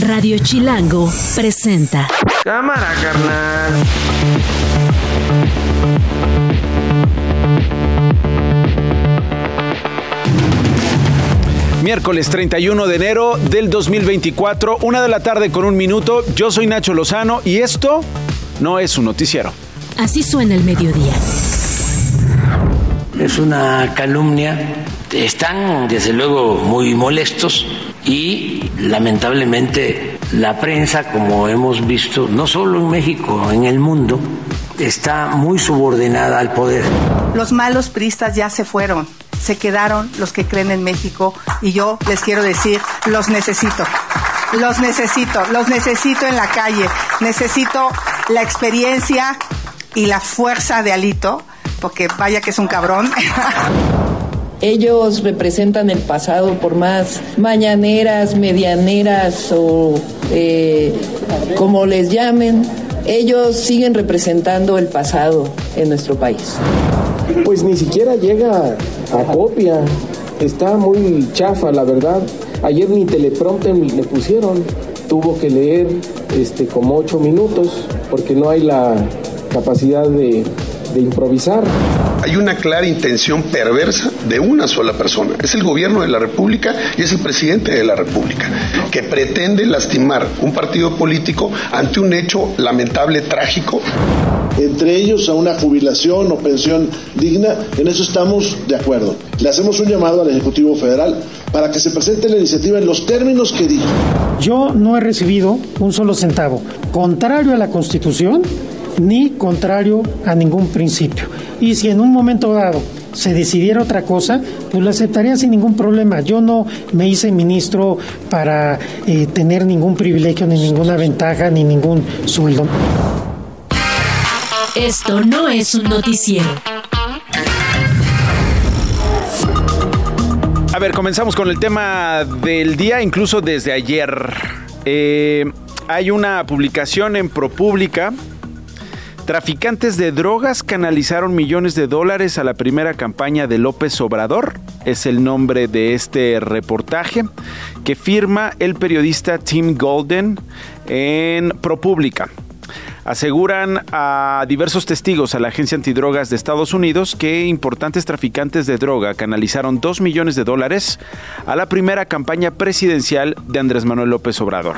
Radio Chilango presenta. Cámara, carnal. Miércoles 31 de enero del 2024, una de la tarde con un minuto. Yo soy Nacho Lozano y esto no es un noticiero. Así suena el mediodía. Es una calumnia. Están, desde luego, muy molestos y lamentablemente la prensa, como hemos visto, no solo en México, en el mundo, está muy subordinada al poder. Los malos pristas ya se fueron, se quedaron los que creen en México y yo les quiero decir, los necesito. Los necesito, los necesito en la calle. Necesito la experiencia y la fuerza de Alito, porque vaya que es un cabrón. Ellos representan el pasado por más mañaneras, medianeras o eh, como les llamen. Ellos siguen representando el pasado en nuestro país. Pues ni siquiera llega a copia. Está muy chafa, la verdad. Ayer ni teleprompter le pusieron. Tuvo que leer este, como ocho minutos porque no hay la capacidad de, de improvisar. Hay una clara intención perversa de una sola persona. Es el gobierno de la República y es el presidente de la República, que pretende lastimar un partido político ante un hecho lamentable, trágico. Entre ellos a una jubilación o pensión digna, en eso estamos de acuerdo. Le hacemos un llamado al Ejecutivo Federal para que se presente la iniciativa en los términos que dijo. Yo no he recibido un solo centavo. Contrario a la Constitución, ni contrario a ningún principio. Y si en un momento dado se decidiera otra cosa, pues lo aceptaría sin ningún problema. Yo no me hice ministro para eh, tener ningún privilegio, ni ninguna ventaja, ni ningún sueldo. Esto no es un noticiero. A ver, comenzamos con el tema del día, incluso desde ayer. Eh, hay una publicación en ProPublica Traficantes de drogas canalizaron millones de dólares a la primera campaña de López Obrador. Es el nombre de este reportaje que firma el periodista Tim Golden en ProPublica. Aseguran a diversos testigos a la Agencia Antidrogas de Estados Unidos que importantes traficantes de droga canalizaron 2 millones de dólares a la primera campaña presidencial de Andrés Manuel López Obrador.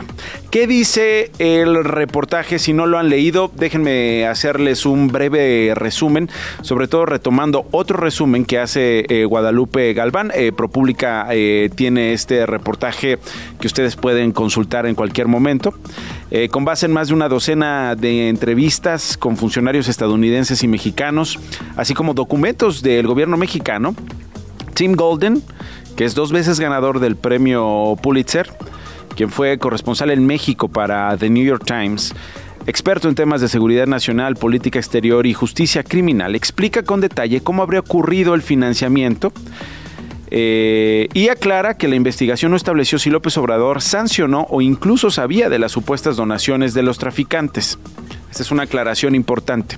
¿Qué dice el reportaje? Si no lo han leído, déjenme hacerles un breve resumen, sobre todo retomando otro resumen que hace eh, Guadalupe Galván. Eh, ProPública eh, tiene este reportaje que ustedes pueden consultar en cualquier momento. Eh, con base en más de una docena de entrevistas con funcionarios estadounidenses y mexicanos, así como documentos del gobierno mexicano, Tim Golden, que es dos veces ganador del premio Pulitzer, quien fue corresponsal en México para The New York Times, experto en temas de seguridad nacional, política exterior y justicia criminal, explica con detalle cómo habría ocurrido el financiamiento eh, y aclara que la investigación no estableció si López Obrador sancionó o incluso sabía de las supuestas donaciones de los traficantes. Esta es una aclaración importante.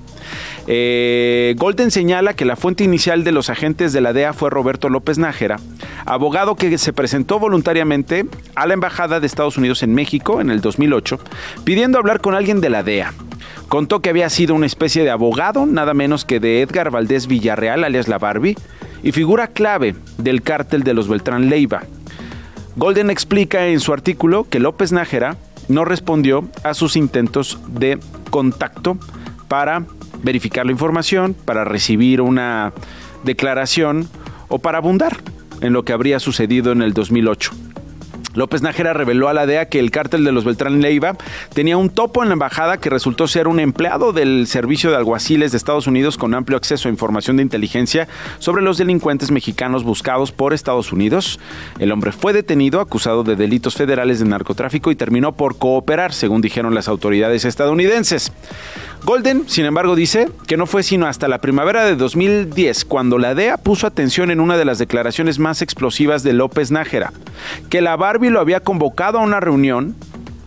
Eh, Golden señala que la fuente inicial de los agentes de la DEA fue Roberto López Nájera, abogado que se presentó voluntariamente a la Embajada de Estados Unidos en México en el 2008, pidiendo hablar con alguien de la DEA. Contó que había sido una especie de abogado, nada menos que de Edgar Valdés Villarreal, alias La Barbie, y figura clave del cártel de los Beltrán Leiva. Golden explica en su artículo que López Nájera no respondió a sus intentos de contacto para verificar la información, para recibir una declaración o para abundar en lo que habría sucedido en el 2008. López Nájera reveló a la DEA que el cártel de los Beltrán Leiva tenía un topo en la embajada que resultó ser un empleado del Servicio de Alguaciles de Estados Unidos con amplio acceso a información de inteligencia sobre los delincuentes mexicanos buscados por Estados Unidos. El hombre fue detenido acusado de delitos federales de narcotráfico y terminó por cooperar, según dijeron las autoridades estadounidenses. Golden, sin embargo, dice que no fue sino hasta la primavera de 2010 cuando la DEA puso atención en una de las declaraciones más explosivas de López Nájera, que la Barbie lo había convocado a una reunión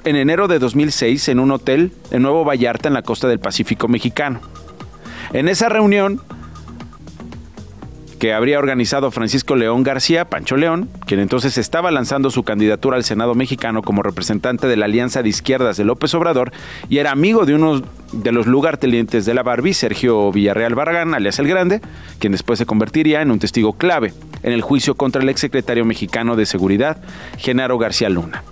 en enero de 2006 en un hotel en Nuevo Vallarta en la costa del Pacífico mexicano. En esa reunión, que habría organizado Francisco León García, Pancho León, quien entonces estaba lanzando su candidatura al Senado mexicano como representante de la Alianza de Izquierdas de López Obrador y era amigo de uno de los lugartenientes de la Barbie, Sergio Villarreal Barragán, alias El Grande, quien después se convertiría en un testigo clave en el juicio contra el exsecretario mexicano de Seguridad, Genaro García Luna.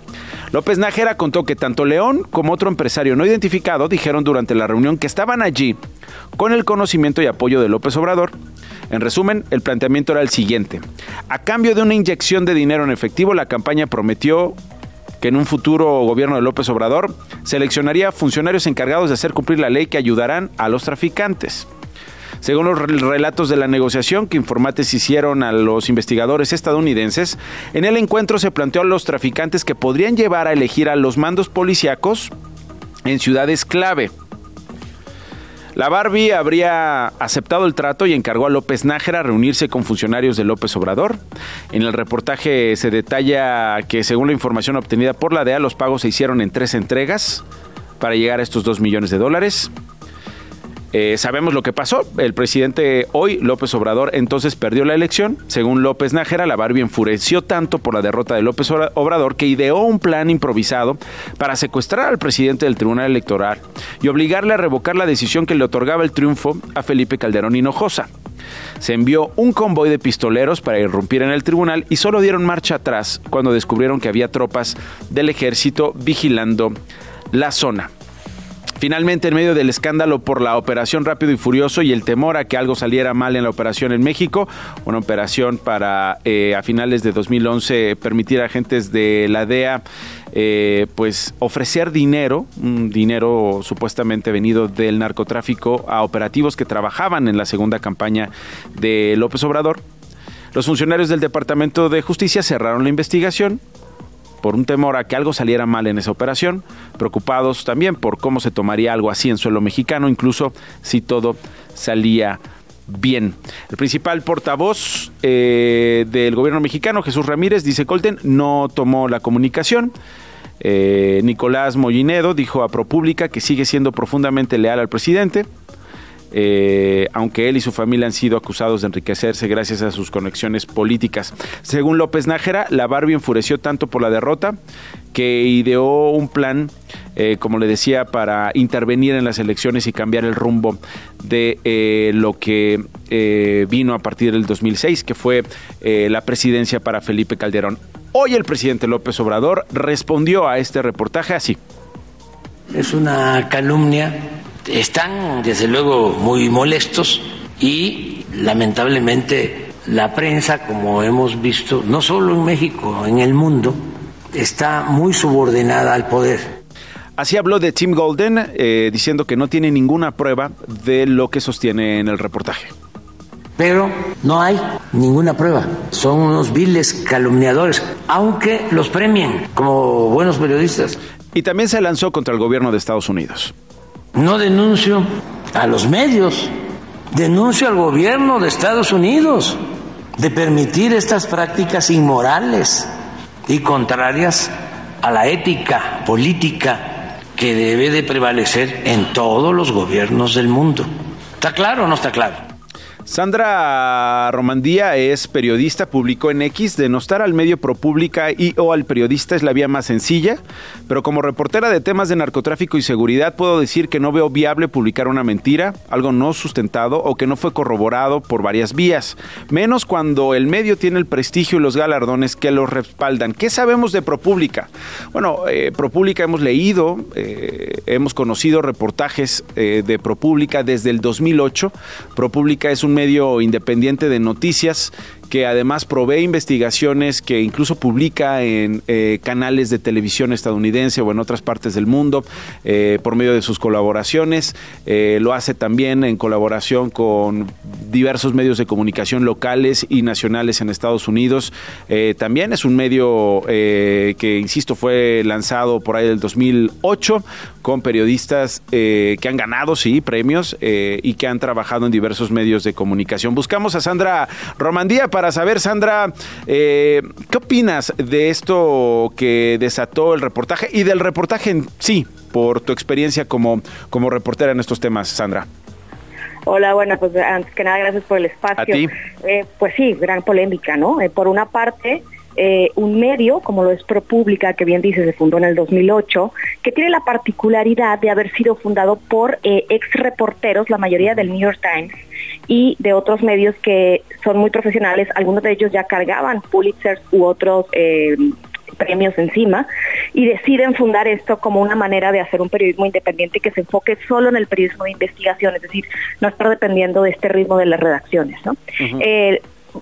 López Nájera contó que tanto León como otro empresario no identificado dijeron durante la reunión que estaban allí con el conocimiento y apoyo de López Obrador. En resumen, el planteamiento era el siguiente. A cambio de una inyección de dinero en efectivo, la campaña prometió que en un futuro gobierno de López Obrador seleccionaría funcionarios encargados de hacer cumplir la ley que ayudarán a los traficantes. Según los relatos de la negociación que Informates hicieron a los investigadores estadounidenses, en el encuentro se planteó a los traficantes que podrían llevar a elegir a los mandos policíacos en ciudades clave. La Barbie habría aceptado el trato y encargó a López Nájera reunirse con funcionarios de López Obrador. En el reportaje se detalla que según la información obtenida por la DEA, los pagos se hicieron en tres entregas para llegar a estos dos millones de dólares. Eh, sabemos lo que pasó. El presidente hoy, López Obrador, entonces perdió la elección. Según López Nájera, la Barbie enfureció tanto por la derrota de López Obrador que ideó un plan improvisado para secuestrar al presidente del Tribunal Electoral y obligarle a revocar la decisión que le otorgaba el triunfo a Felipe Calderón Hinojosa. Se envió un convoy de pistoleros para irrumpir en el tribunal y solo dieron marcha atrás cuando descubrieron que había tropas del ejército vigilando la zona. Finalmente, en medio del escándalo por la operación Rápido y Furioso y el temor a que algo saliera mal en la operación en México, una operación para eh, a finales de 2011 permitir a agentes de la DEA eh, pues ofrecer dinero, un dinero supuestamente venido del narcotráfico a operativos que trabajaban en la segunda campaña de López Obrador. Los funcionarios del Departamento de Justicia cerraron la investigación, por un temor a que algo saliera mal en esa operación, preocupados también por cómo se tomaría algo así en suelo mexicano, incluso si todo salía bien. El principal portavoz eh, del gobierno mexicano, Jesús Ramírez, dice Colten, no tomó la comunicación. Eh, Nicolás Mollinedo dijo a ProPública que sigue siendo profundamente leal al presidente, eh, aunque él y su familia han sido acusados de enriquecerse gracias a sus conexiones políticas. Según López Nájera, la Barbie enfureció tanto por la derrota que ideó un plan, eh, como le decía, para intervenir en las elecciones y cambiar el rumbo de eh, lo que vino a partir del 2006, que fue la presidencia para Felipe Calderón. Hoy el presidente López Obrador respondió a este reportaje así. Es una calumnia están desde luego muy molestos y lamentablemente la prensa, como hemos visto, no solo en México, en el mundo, está muy subordinada al poder. Así habló de Tim Golden, eh, diciendo que no tiene ninguna prueba de lo que sostiene en el reportaje. Pero no hay ninguna prueba. Son unos viles calumniadores, aunque los premien como buenos periodistas. Y también se lanzó contra el gobierno de Estados Unidos. No denuncio a los medios, denuncio al gobierno de Estados Unidos de permitir estas prácticas inmorales y contrarias a la ética política que debe de prevalecer en todos los gobiernos del mundo. ¿Está claro o no está claro? Sandra Romandía es periodista, publicó en X, denostar al medio ProPública y o al periodista es la vía más sencilla, pero como reportera de temas de narcotráfico y seguridad puedo decir que no veo viable publicar una mentira, algo no sustentado o que no fue corroborado por varias vías, menos cuando el medio tiene el prestigio y los galardones que lo respaldan. ¿Qué sabemos de ProPública? Bueno, eh, ProPública hemos leído, eh, hemos conocido reportajes eh, de ProPública desde el 2008. ProPública es un medio independiente de noticias que además provee investigaciones que incluso publica en eh, canales de televisión estadounidense o en otras partes del mundo eh, por medio de sus colaboraciones. Eh, lo hace también en colaboración con diversos medios de comunicación locales y nacionales en Estados Unidos. también es un medio que, insisto, fue lanzado por ahí del 2008 con periodistas que han ganado, sí, premios y que han trabajado en diversos medios de comunicación. Buscamos a Sandra Romandía para saber, Sandra, eh, ¿qué opinas de esto que desató el reportaje y del reportaje en sí, por tu experiencia como, como reportera en estos temas, Sandra? Hola, bueno, pues antes que nada, gracias por el espacio. A ti. Eh, pues sí, gran polémica, ¿no? Eh, por una parte, eh, un medio, como lo es ProPublica, que bien dice, se fundó en el 2008, que tiene la particularidad de haber sido fundado por eh, ex reporteros, la mayoría del New York Times, y de otros medios que son muy profesionales, algunos de ellos ya cargaban Pulitzer u otros eh, premios encima y deciden fundar esto como una manera de hacer un periodismo independiente que se enfoque solo en el periodismo de investigación, es decir, no estar dependiendo de este ritmo de las redacciones, ¿no?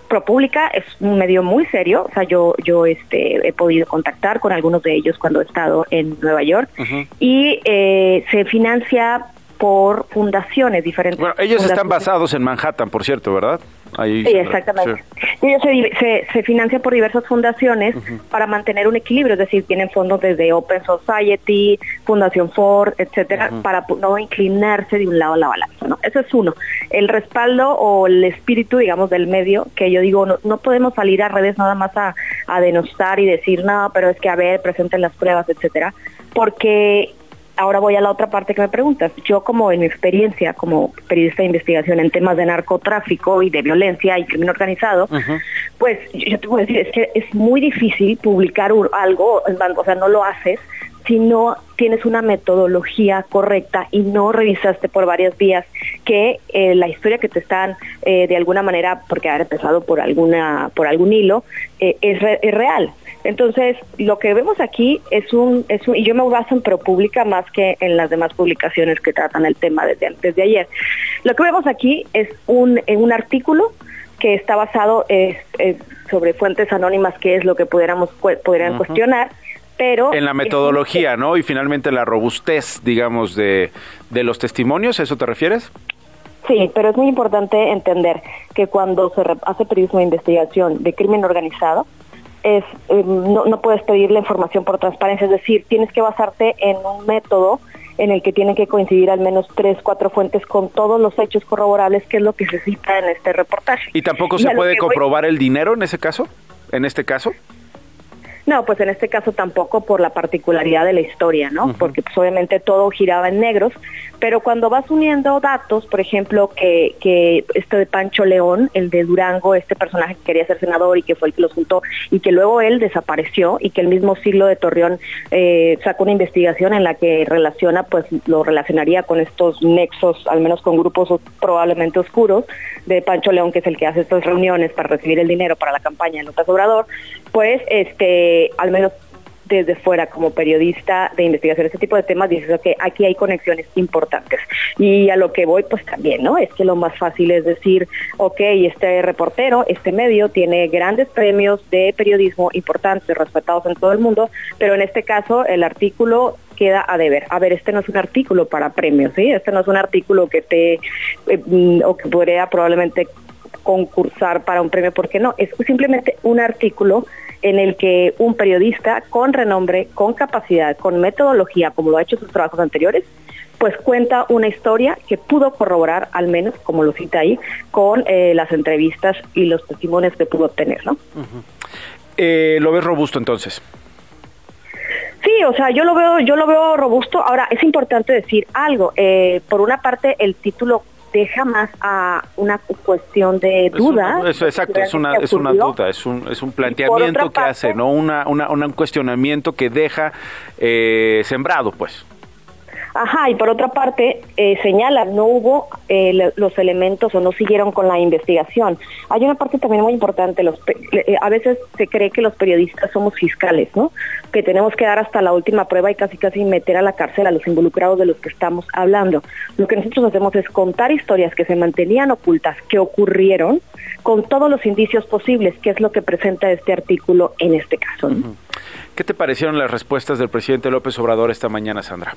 ProPublica es un medio muy serio, o sea, yo yo este he podido contactar con algunos de ellos cuando he estado en Nueva York y eh, se financia por fundaciones diferentes. Bueno, ellos están basados en Manhattan, por cierto, ¿verdad? Ahí Sí, exactamente. Y Ellos se, se, se financian por diversas fundaciones para mantener un equilibrio, es decir, tienen fondos desde Open Society, Fundación Ford, etcétera, para no inclinarse de un lado a la balanza. ¿no? Eso es uno. El respaldo o el espíritu, digamos, del medio, que yo digo, no, no podemos salir a redes nada más a, a denostar y decir, no, pero es que a ver, presenten las pruebas, etcétera, porque ahora voy a la otra parte que me preguntas. Yo como en mi experiencia como periodista de investigación en temas de narcotráfico y de violencia y crimen organizado, pues yo te puedo decir, es que es muy difícil publicar un- algo, o sea, no lo haces si no tienes una metodología correcta y no revisaste por varias vías que eh, la historia que te están eh, de alguna manera, porque haber empezado por alguna por algún hilo, eh, es, re- es real. Entonces, lo que vemos aquí es un, es un, y yo me baso en ProPublica más que en las demás publicaciones que tratan el tema desde, desde ayer. Lo que vemos aquí es un, en un artículo que está basado eh, eh, sobre fuentes anónimas, que es lo que pudiéramos podrían cuestionar, pero En la es- metodología, ¿no? Y finalmente la robustez, digamos, de, de los testimonios, ¿a eso te refieres? Sí, pero es muy importante entender que cuando se hace periodismo de investigación de crimen organizado, es eh, no, no puedes pedir la información por transparencia, es decir, tienes que basarte en un método en el que tienen que coincidir al menos tres, cuatro fuentes con todos los hechos corroborables, que es lo que se cita en este reportaje. ¿Y tampoco Y se puede voy- comprobar el dinero en ese caso? ¿En este caso? No, pues en este caso tampoco por la particularidad de la historia, ¿no? Porque pues obviamente todo giraba en negros, pero cuando vas uniendo datos, por ejemplo, que, que este de Pancho León, el de Durango, este personaje que quería ser senador y que fue el que los juntó y que luego él desapareció y que el mismo siglo de Torreón eh, sacó una investigación en la que relaciona, pues lo relacionaría con estos nexos, al menos con grupos os- probablemente oscuros, de Pancho León, que es el que hace estas reuniones para recibir el dinero para la campaña de López Obrador, pues este, al menos desde fuera como periodista de investigación este tipo de temas dices que aquí hay conexiones importantes y a lo que voy pues también no es que lo más fácil es decir ok este reportero este medio tiene grandes premios de periodismo importantes respetados en todo el mundo pero en este caso el artículo queda a deber. A ver, este no es un artículo para premios, ¿sí? Este no es un artículo que te, eh, mm, o que podría probablemente concursar para un premio, porque no, es simplemente un artículo en el que un periodista con renombre, con capacidad, con metodología, como lo ha hecho en sus trabajos anteriores, pues cuenta una historia que pudo corroborar, al menos, como lo cita ahí, con eh, las entrevistas y los testimonios que pudo obtener, ¿no? Eh, ¿Lo ves robusto entonces? Sí, o sea, yo lo veo, yo lo veo robusto. Ahora es importante decir algo. Eh, por una parte, el título deja más a una cuestión de Es duda. eso, exacto, es una, es una duda, es un, es un planteamiento que parte- hace, ¿no? Una, una, un cuestionamiento que deja eh, sembrado, pues. Ajá, y por otra parte, eh, señala, no hubo eh, los elementos o no siguieron con la investigación. Hay una parte también muy importante, los eh, a veces se cree que los periodistas somos fiscales, ¿no? Que tenemos que dar hasta la última prueba y casi casi meter a la cárcel a los involucrados de los que estamos hablando. Lo que nosotros hacemos es contar historias que se mantenían ocultas, que ocurrieron, con todos los indicios posibles, que es lo que presenta este artículo en este caso. ¿Qué te parecieron las respuestas del presidente López Obrador esta mañana, Sandra?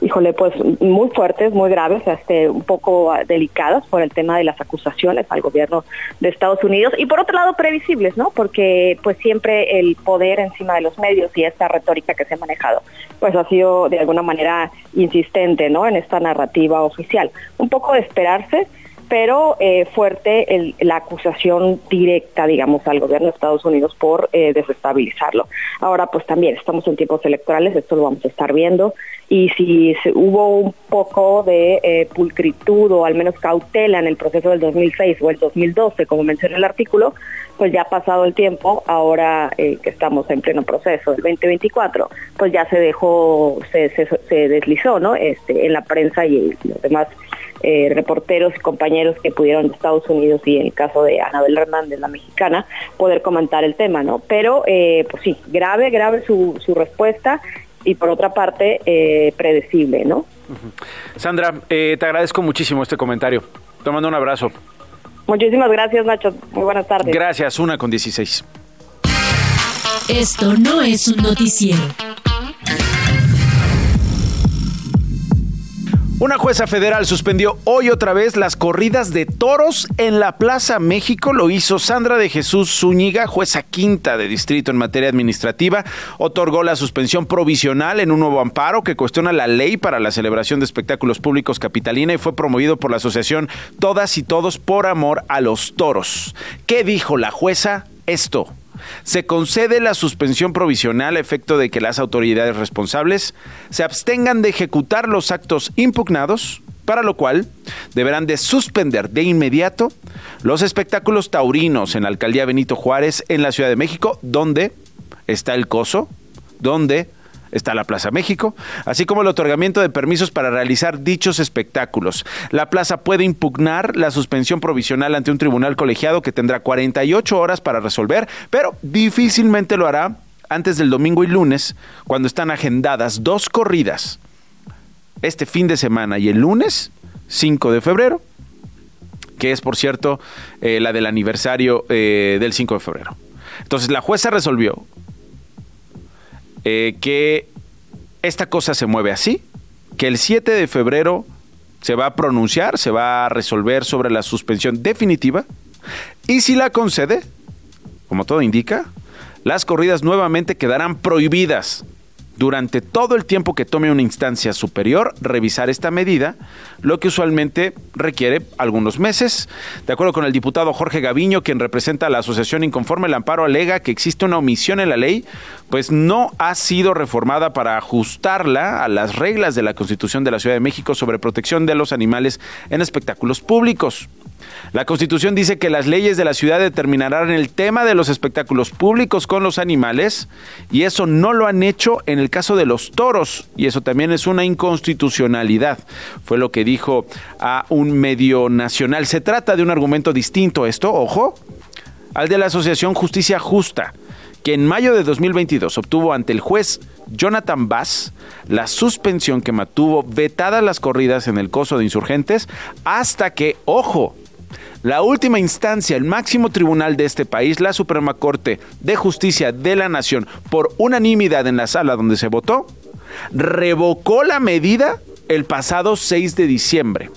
Híjole, pues muy fuertes, muy graves, este, un poco delicadas por el tema de las acusaciones al gobierno de Estados Unidos y por otro lado previsibles, ¿no? Porque pues siempre el poder encima de los medios y esta retórica que se ha manejado, pues ha sido de alguna manera insistente, ¿no? En esta narrativa oficial. Un poco de esperarse, pero eh, fuerte el, la acusación directa, digamos, al gobierno de Estados Unidos por eh, desestabilizarlo. Ahora, pues también estamos en tiempos electorales, esto lo vamos a estar viendo, y si hubo un poco de eh, pulcritud o al menos cautela en el proceso del 2006 o el 2012, como menciona el artículo, pues ya ha pasado el tiempo, ahora eh, que estamos en pleno proceso del 2024, pues ya se dejó, se, se, deslizó, ¿no? Este, en la prensa y los demás eh, reporteros y compañeros que pudieron de Estados Unidos y en el caso de Anabel Hernández, la mexicana, poder comentar el tema, ¿no? Pero, eh, pues sí, grave, grave su, su respuesta y por otra parte, eh, predecible, ¿no? Sandra, eh, te agradezco muchísimo este comentario. Te mando un abrazo. Muchísimas gracias, Nacho. Muy buenas tardes. Gracias, una con 16. Esto no es un noticiero. Una jueza federal suspendió hoy otra vez las corridas de toros en la Plaza México. Lo hizo Sandra de Jesús Zúñiga, jueza quinta de distrito en materia administrativa. Otorgó la suspensión provisional en un nuevo amparo que cuestiona la ley para la celebración de espectáculos públicos capitalina y fue promovido por la asociación Todas y Todos por Amor a los Toros. ¿Qué dijo la jueza? Esto. Se concede la suspensión provisional a efecto de que las autoridades responsables se abstengan de ejecutar los actos impugnados, para lo cual deberán de suspender de inmediato los espectáculos taurinos en la alcaldía Benito Juárez en la Ciudad de México, donde está el coso, donde está la Plaza México, así como el otorgamiento de permisos para realizar dichos espectáculos. La plaza puede impugnar la suspensión provisional ante un tribunal colegiado que tendrá 48 horas para resolver, pero difícilmente lo hará antes del domingo y lunes, cuando están agendadas dos corridas, este fin de semana y el lunes 5 de febrero, que es por cierto eh, la del aniversario eh, del 5 de febrero. Entonces la jueza resolvió eh, que esta cosa se mueve así, que el 7 de febrero se va a pronunciar, se va a resolver sobre la suspensión definitiva, y si la concede, como todo indica, las corridas nuevamente quedarán prohibidas durante todo el tiempo que tome una instancia superior revisar esta medida, lo que usualmente requiere algunos meses. De acuerdo con el diputado Jorge Gaviño, quien representa a la Asociación Inconforme, el amparo alega que existe una omisión en la ley, pues no ha sido reformada para ajustarla a las reglas de la Constitución de la Ciudad de México sobre protección de los animales en espectáculos públicos. La Constitución dice que las leyes de la ciudad determinarán el tema de los espectáculos públicos con los animales y eso no lo han hecho en el caso de los toros y eso también es una inconstitucionalidad. Fue lo que dijo a un medio nacional. Se trata de un argumento distinto esto, ojo, al de la Asociación Justicia Justa que en mayo de 2022 obtuvo ante el juez Jonathan Bass la suspensión que mantuvo vetadas las corridas en el coso de insurgentes hasta que, ojo, la última instancia, el máximo tribunal de este país, la Suprema Corte de Justicia de la Nación, por unanimidad en la sala donde se votó, revocó la medida el pasado 6 de diciembre.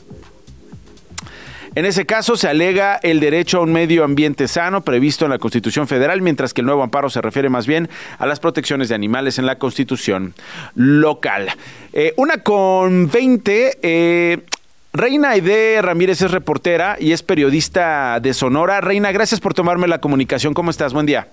En ese caso se alega el derecho a un medio ambiente sano previsto en la Constitución Federal, mientras que el nuevo amparo se refiere más bien a las protecciones de animales en la Constitución local. Eh, una con 20. Eh, Reina Aide Ramírez es reportera y es periodista de Sonora. Reina, gracias por tomarme la comunicación. ¿Cómo estás? Buen día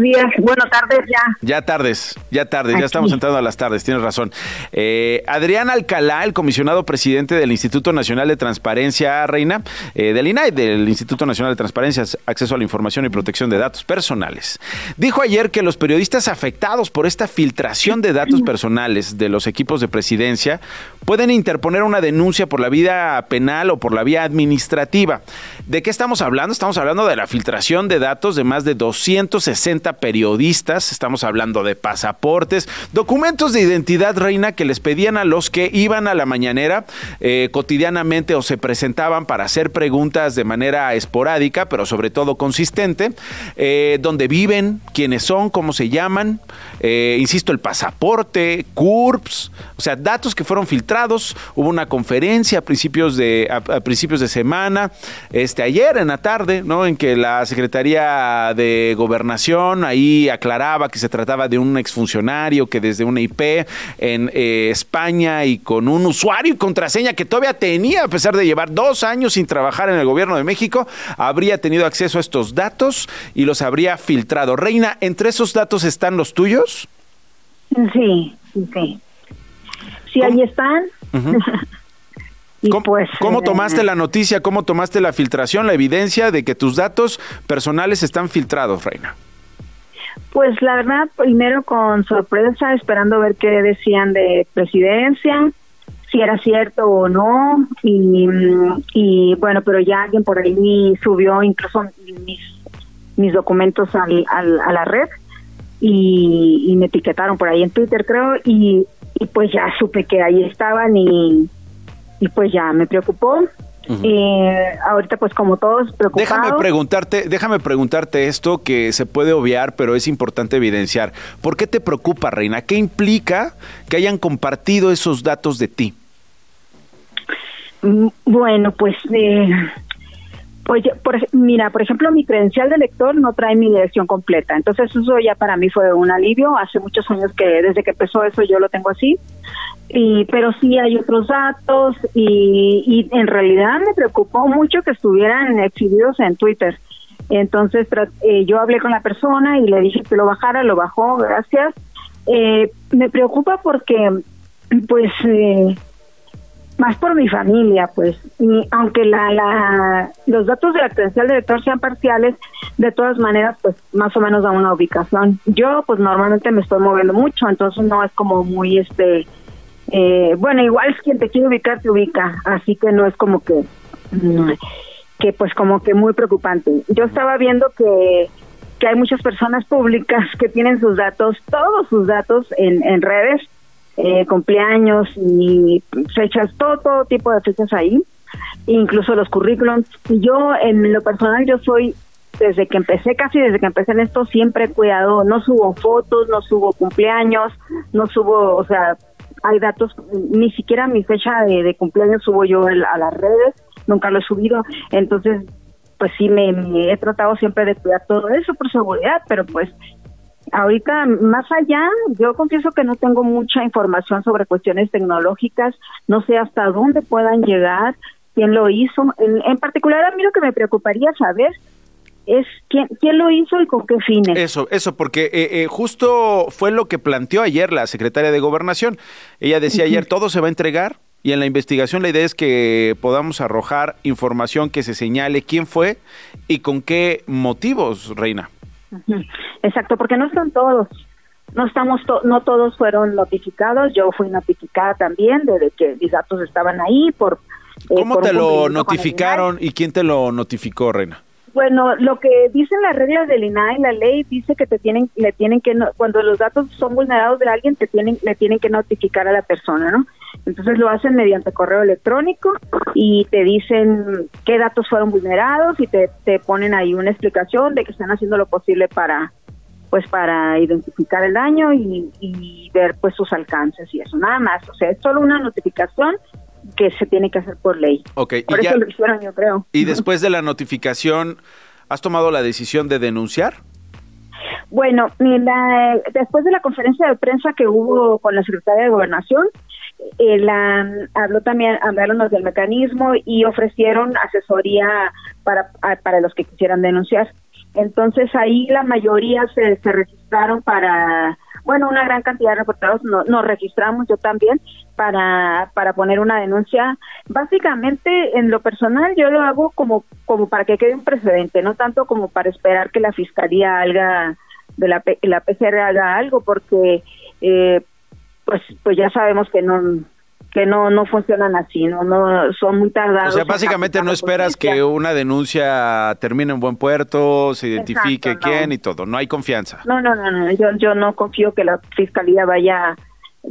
días, buenas tardes ya. Ya tardes, ya tardes, ya estamos entrando a las tardes, tienes razón. Eh, Adrián Alcalá, el comisionado presidente del Instituto Nacional de Transparencia, Reina, eh, del INAI, del Instituto Nacional de Transparencia, Acceso a la Información y Protección de Datos Personales, dijo ayer que los periodistas afectados por esta filtración de datos personales de los equipos de presidencia pueden interponer una denuncia por la vía penal o por la vía administrativa. ¿De qué estamos hablando? Estamos hablando de la filtración de datos de más de 260 periodistas, estamos hablando de pasaportes, documentos de identidad reina que les pedían a los que iban a la mañanera eh, cotidianamente o se presentaban para hacer preguntas de manera esporádica, pero sobre todo consistente, eh, dónde viven, quiénes son, cómo se llaman, eh, insisto, el pasaporte, CURPS, o sea, datos que fueron filtrados, hubo una conferencia a principios de, a, principios de semana, este, ayer en la tarde, ¿no? En que la Secretaría de Gobernación ahí aclaraba que se trataba de un exfuncionario que desde una IP en eh, España y con un usuario y contraseña que todavía tenía, a pesar de llevar dos años sin trabajar en el gobierno de México, habría tenido acceso a estos datos y los habría filtrado. Reina, ¿entre esos datos están los tuyos? Sí, sí. Sí, ahí están. Y ¿Cómo, pues, ¿cómo eh, tomaste la noticia? ¿Cómo tomaste la filtración, la evidencia de que tus datos personales están filtrados, Reina? Pues la verdad, primero con sorpresa, esperando ver qué decían de presidencia, si era cierto o no, y, y bueno, pero ya alguien por ahí subió incluso mis, mis documentos al, al, a la red y, y, me etiquetaron por ahí en Twitter, creo, y, y pues ya supe que ahí estaban y y pues ya me preocupó. Eh, ahorita pues como todos preocupados. Déjame preguntarte, déjame preguntarte esto que se puede obviar, pero es importante evidenciar. ¿Por qué te preocupa, Reina? ¿Qué implica que hayan compartido esos datos de ti? Mm, bueno, pues eh, pues por, mira, por ejemplo, mi credencial de lector no trae mi dirección completa, entonces eso ya para mí fue un alivio. Hace muchos años que desde que empezó eso yo lo tengo así y pero sí hay otros datos y, y en realidad me preocupó mucho que estuvieran exhibidos en Twitter. Entonces eh, yo hablé con la persona y le dije que lo bajara, lo bajó, gracias. Eh, me preocupa porque, pues, eh, más por mi familia, pues, y aunque la, la, los datos de la credencial sean parciales, de todas maneras, pues, más o menos da una ubicación. Yo, pues, normalmente me estoy moviendo mucho, entonces no es como muy, este, eh, bueno, igual es quien te quiere ubicar, te ubica, así que no es como que, mm, que pues como que muy preocupante. Yo estaba viendo que, que hay muchas personas públicas que tienen sus datos, todos sus datos en, en redes, eh, cumpleaños y fechas, todo, todo tipo de fechas ahí, incluso los currículums. Yo, en lo personal, yo soy desde que empecé, casi desde que empecé en esto, siempre he cuidado, no subo fotos, no subo cumpleaños, no subo, o sea, hay datos, ni siquiera mi fecha de, cumpleaños subo yo a las redes, nunca lo he subido, entonces pues sí me, he tratado siempre de cuidar todo eso por seguridad, pero pues ahorita más allá, yo confieso que no tengo mucha información sobre cuestiones tecnológicas, no sé hasta dónde puedan llegar, quién lo hizo, en, en particular a mí lo que me preocuparía saber es quién, quién lo hizo y con qué fines. Eso, eso, porque eh, eh, justo fue lo que planteó ayer la secretaria de Gobernación. Ella decía ayer, todo se va a entregar y en la investigación la idea es que podamos arrojar información que se señale quién fue y con qué motivos, Reina. Exacto, porque no están todos. No estamos no todos fueron notificados, yo fui notificada también de, que mis datos estaban ahí por eh, ¿Cómo te lo notificaron y quién te lo notificó, Reina? Bueno, lo que dicen las reglas del INAI, la ley dice que te tienen, le tienen que, cuando los datos son vulnerados de alguien, te tienen, le tienen que notificar a la persona, ¿no? Entonces lo hacen mediante correo electrónico y te dicen qué datos fueron vulnerados y te, te ponen ahí una explicación de que están haciendo lo posible para, pues para identificar el daño y, y ver pues sus alcances y eso, nada más. O sea, es solo una notificación que se tiene que hacer por ley. por y eso lo hicieron, yo creo. Y después de la notificación, ¿has tomado la decisión de denunciar? Bueno, la, después de la conferencia de prensa que hubo con la secretaria de Gobernación, eh, la, habló también, hablaron del mecanismo y ofrecieron asesoría para, para los que quisieran denunciar. Entonces ahí la mayoría se, se registraron para bueno, una gran cantidad de reportados nos registramos, yo también, para, para poner una denuncia. Básicamente, en lo personal, yo lo hago como, como para que quede un precedente, no tanto como para esperar que la fiscalía haga, de la, la PCR haga algo, porque eh, pues, pues ya sabemos que no que no no funcionan así, no no son muy tardados. O sea, básicamente no esperas que una denuncia termine en buen puerto, se identifique quién y todo, no hay confianza. No, no, no, no, yo yo no confío que la fiscalía vaya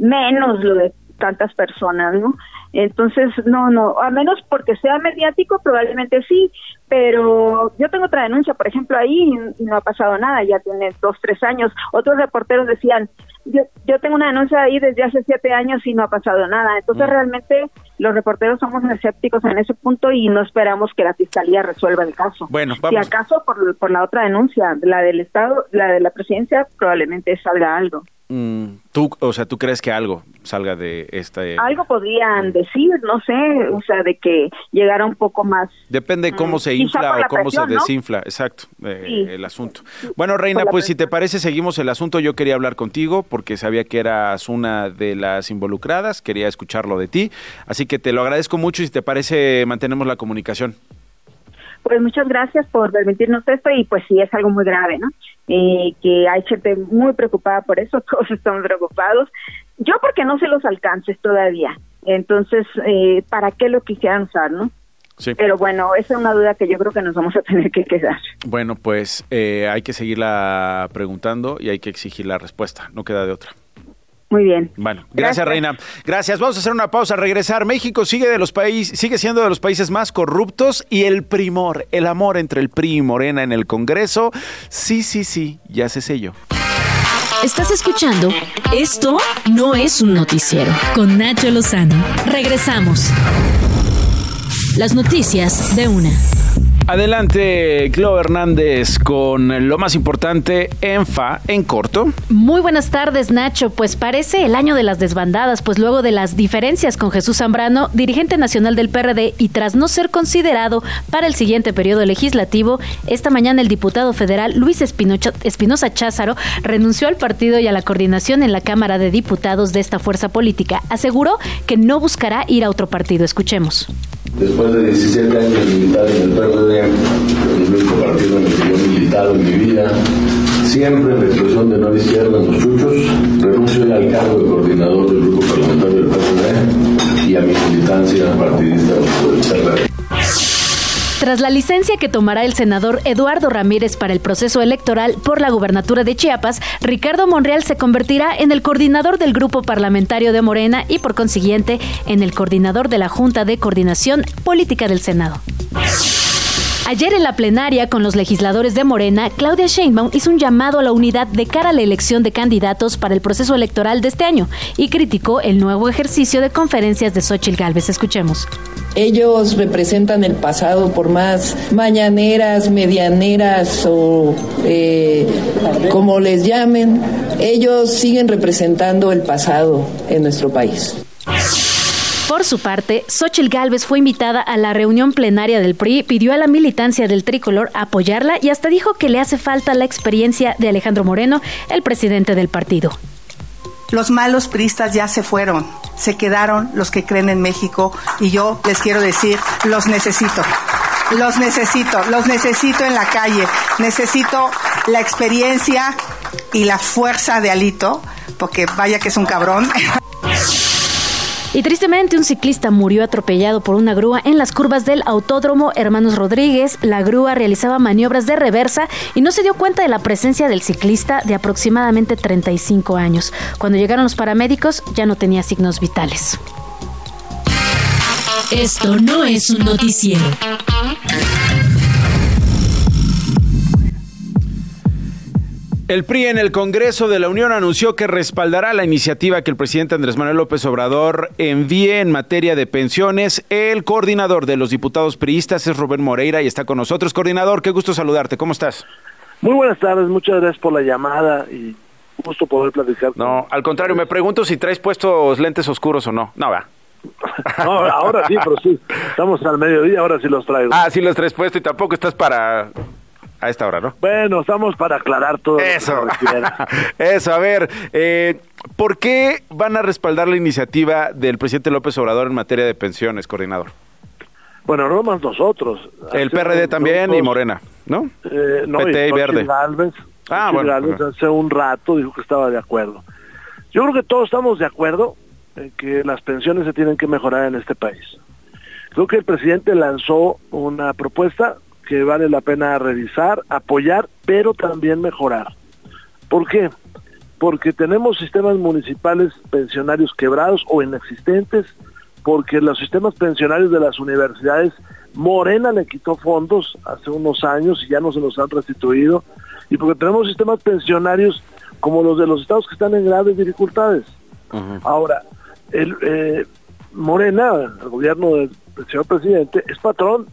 menos lo de tantas personas, ¿no? Entonces, no, no, a menos porque sea mediático, probablemente sí, pero yo tengo otra denuncia, por ejemplo, ahí y no ha pasado nada, ya tiene dos, tres años. Otros reporteros decían, yo, yo tengo una denuncia ahí desde hace siete años y no ha pasado nada. Entonces, Mm. realmente los reporteros somos escépticos en ese punto y no esperamos que la fiscalía resuelva el caso. Bueno, Si vamos. acaso por, por la otra denuncia, la del Estado, la de la presidencia, probablemente salga algo. Mm, tú, o sea, ¿tú crees que algo salga de este...? Algo podrían decir, no sé, o sea, de que llegara un poco más. Depende cómo se infla o cómo presión, se ¿no? desinfla, exacto, eh, Sí. el asunto. Bueno, Reina, pues si te parece, seguimos el asunto. Yo quería hablar contigo porque sabía que eras una de las involucradas, quería escucharlo de ti, así que te lo agradezco mucho y si te parece, mantenemos la comunicación. Pues muchas gracias por permitirnos esto y pues sí es algo muy grave, ¿no? Eh, que hay gente muy preocupada por eso, todos estamos preocupados. Yo porque no sé los alcances todavía, entonces, eh, ¿para qué lo quisieran usar, no? Sí. Pero bueno, esa es una duda que yo creo que nos vamos a tener que quedar. Bueno, pues eh, hay que seguirla preguntando y hay que exigir la respuesta, no queda de otra. Muy bien. Bueno, gracias, Gracias. Reina. Gracias. Vamos a hacer una pausa. Regresar. México sigue de los países, sigue siendo de los países más corruptos y el primor, el amor entre el PRI y Morena en el Congreso. Sí, sí, sí, ya se selló. Estás escuchando Esto no es un noticiero con Nacho Lozano. Regresamos. Las noticias de una. Adelante, Clo Hernández, con lo más importante en FA en corto. Muy buenas tardes, Nacho. Pues parece el año de las desbandadas, pues luego de las diferencias con Jesús Zambrano, dirigente nacional del PRD, y tras no ser considerado para el siguiente periodo legislativo, esta mañana el diputado federal Luis Espinosa Cházaro renunció al partido y a la coordinación en la Cámara de Diputados de esta fuerza política. Aseguró que no buscará ir a otro partido. Escuchemos. Después de 17 años de militar en el PRD, el único partido en el que yo he militado en mi vida, siempre en la expresión de la izquierda en los chuchos, renuncio al cargo de coordinador del grupo parlamentario del PRD y a mi militancia partidista por el PRD. Tras la licencia que tomará el senador Eduardo Ramírez para el proceso electoral por la gubernatura de Chiapas, Ricardo Monreal se convertirá en el coordinador del grupo parlamentario de Morena y por consiguiente en el coordinador de la Junta de Coordinación Política del Senado. Ayer en la plenaria con los legisladores de Morena, Claudia Sheinbaum hizo un llamado a la unidad de cara a la elección de candidatos para el proceso electoral de este año y criticó el nuevo ejercicio de conferencias de Xochitl Gálvez. Escuchemos. Ellos representan el pasado por más mañaneras, medianeras o eh, como les llamen. Ellos siguen representando el pasado en nuestro país. Por su parte, Xochitl Gálvez fue invitada a la reunión plenaria del PRI, pidió a la militancia del tricolor apoyarla y hasta dijo que le hace falta la experiencia de Alejandro Moreno, el presidente del partido. Los malos priistas ya se fueron, se quedaron los que creen en México y yo les quiero decir, los necesito. Los necesito, los necesito en la calle. Necesito la experiencia y la fuerza de Alito, porque vaya que es un cabrón. Y tristemente un ciclista murió atropellado por una grúa en las curvas del Autódromo Hermanos Rodríguez. La grúa realizaba maniobras de reversa y no se dio cuenta de la presencia del ciclista de aproximadamente 35 años. Cuando llegaron los paramédicos ya no tenía signos vitales. Esto no es un noticiero. El PRI en el Congreso de la Unión anunció que respaldará la iniciativa que el presidente Andrés Manuel López Obrador envíe en materia de pensiones. El coordinador de los diputados priistas es Rubén Moreira y está con nosotros. Coordinador, qué gusto saludarte. ¿Cómo estás? Muy buenas tardes, muchas gracias por la llamada y gusto poder platicar. No, al contrario, me pregunto si traes puestos lentes oscuros o no. No, va. No, ahora sí, pero sí, estamos al mediodía, ahora sí los traigo. Ah, sí los traes puestos y tampoco estás para a esta hora, ¿no? Bueno, estamos para aclarar todo. Eso, eso, a ver, eh, ¿por qué van a respaldar la iniciativa del presidente López Obrador en materia de pensiones, coordinador? Bueno, no más nosotros. El PRD también y Morena, ¿no? Eh, no, PT y Xochitl Verde. Gálvez, Ah, bueno, hace un rato dijo que estaba de acuerdo. Yo creo que todos estamos de acuerdo en que las pensiones se tienen que mejorar en este país. Creo que el presidente lanzó una propuesta que vale la pena revisar, apoyar, pero también mejorar. ¿Por qué? Porque tenemos sistemas municipales pensionarios quebrados o inexistentes, porque los sistemas pensionarios de las universidades, Morena le quitó fondos hace unos años y ya no se los han restituido, y porque tenemos sistemas pensionarios como los de los estados que están en graves dificultades. Ahora, el eh, Morena, el gobierno del, señor presidente, es patrón